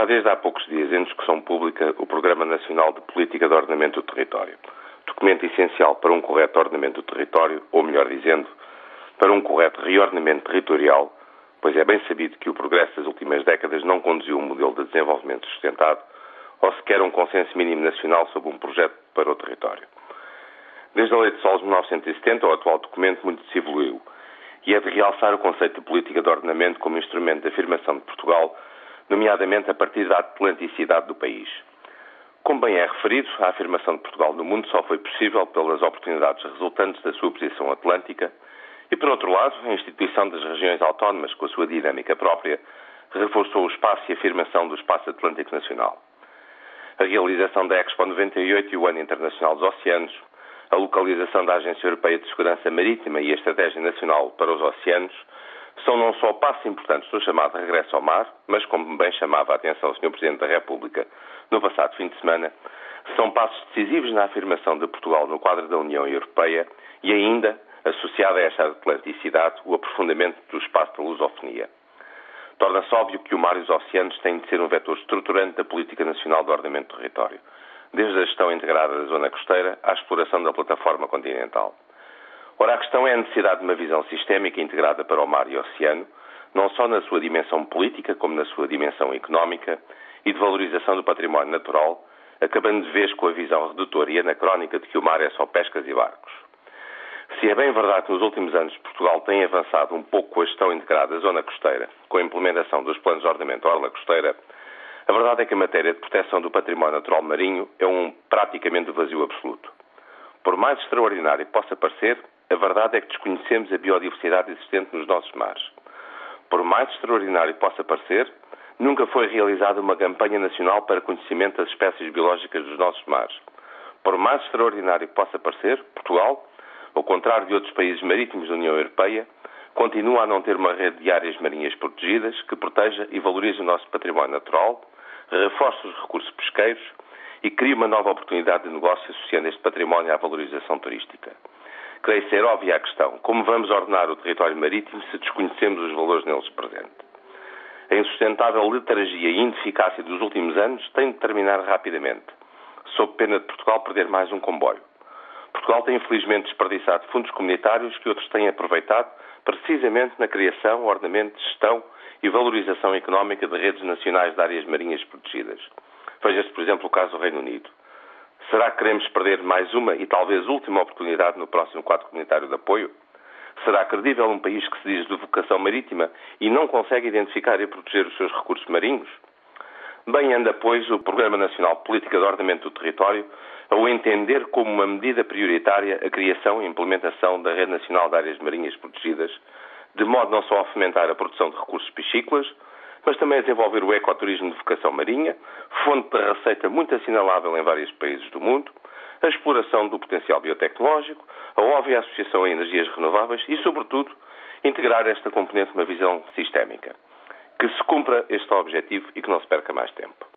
Está desde há poucos dias em discussão pública o Programa Nacional de Política de Ordenamento do Território, documento essencial para um correto ordenamento do território, ou melhor dizendo, para um correto reordenamento territorial, pois é bem sabido que o progresso das últimas décadas não conduziu um modelo de desenvolvimento sustentado ou sequer um consenso mínimo nacional sobre um projeto para o território. Desde a Lei de Solos de 1970, o atual documento muito se evoluiu e é de realçar o conceito de política de ordenamento como instrumento de afirmação de Portugal, nomeadamente a partir da atlanticidade do país. Como bem é referido, a afirmação de Portugal no mundo só foi possível pelas oportunidades resultantes da sua posição atlântica e, por outro lado, a instituição das regiões autónomas, com a sua dinâmica própria, reforçou o espaço e a afirmação do espaço atlântico nacional. A realização da Expo 98 e o Ano Internacional dos Oceanos, a localização da Agência Europeia de Segurança Marítima e a Estratégia Nacional para os Oceanos são não só passos importantes do chamado regresso ao mar, mas, como bem chamava a atenção o Sr. Presidente da República no passado fim de semana, são passos decisivos na afirmação de Portugal no quadro da União Europeia e ainda, associada a esta atlanticidade, o aprofundamento do espaço da lusofonia. Torna-se óbvio que o mar e os oceanos têm de ser um vetor estruturante da política nacional do ordenamento do território desde a gestão integrada da zona costeira à exploração da plataforma continental. Ora, a questão é a necessidade de uma visão sistémica integrada para o mar e o oceano, não só na sua dimensão política, como na sua dimensão económica e de valorização do património natural, acabando de vez com a visão redutora e anacrónica de que o mar é só pescas e barcos. Se é bem verdade que nos últimos anos Portugal tem avançado um pouco com a gestão integrada da zona costeira, com a implementação dos planos de ordenamento orla costeira, a verdade é que a matéria de proteção do património natural marinho é um praticamente vazio absoluto. Por mais extraordinário que possa parecer, a verdade é que desconhecemos a biodiversidade existente nos nossos mares. Por mais extraordinário que possa parecer, nunca foi realizada uma campanha nacional para conhecimento das espécies biológicas dos nossos mares. Por mais extraordinário que possa parecer, Portugal, ao contrário de outros países marítimos da União Europeia, continua a não ter uma rede de áreas marinhas protegidas que proteja e valorize o nosso património natural, reforça os recursos pesqueiros e cria uma nova oportunidade de negócio associando este património à valorização turística. Creio ser óbvia a questão: como vamos ordenar o território marítimo se desconhecemos os valores neles presentes? A insustentável letargia e ineficácia dos últimos anos tem de terminar rapidamente, sob pena de Portugal perder mais um comboio. Portugal tem infelizmente desperdiçado fundos comunitários que outros têm aproveitado precisamente na criação, ordenamento, gestão e valorização económica de redes nacionais de áreas marinhas protegidas. Veja-se, por exemplo, o caso do Reino Unido. Será que queremos perder mais uma e talvez última oportunidade no próximo quadro comunitário de apoio? Será credível um país que se diz de vocação marítima e não consegue identificar e proteger os seus recursos marinhos? Bem anda, pois, o Programa Nacional Política de Ordenamento do Território ao entender como uma medida prioritária a criação e implementação da Rede Nacional de Áreas Marinhas Protegidas, de modo não só a fomentar a produção de recursos piscícolas, mas também a desenvolver o ecoturismo de vocação marinha, fonte de receita muito assinalável em vários países do mundo, a exploração do potencial biotecnológico, a óbvia associação a energias renováveis e, sobretudo, integrar esta componente numa visão sistémica. Que se cumpra este objetivo e que não se perca mais tempo.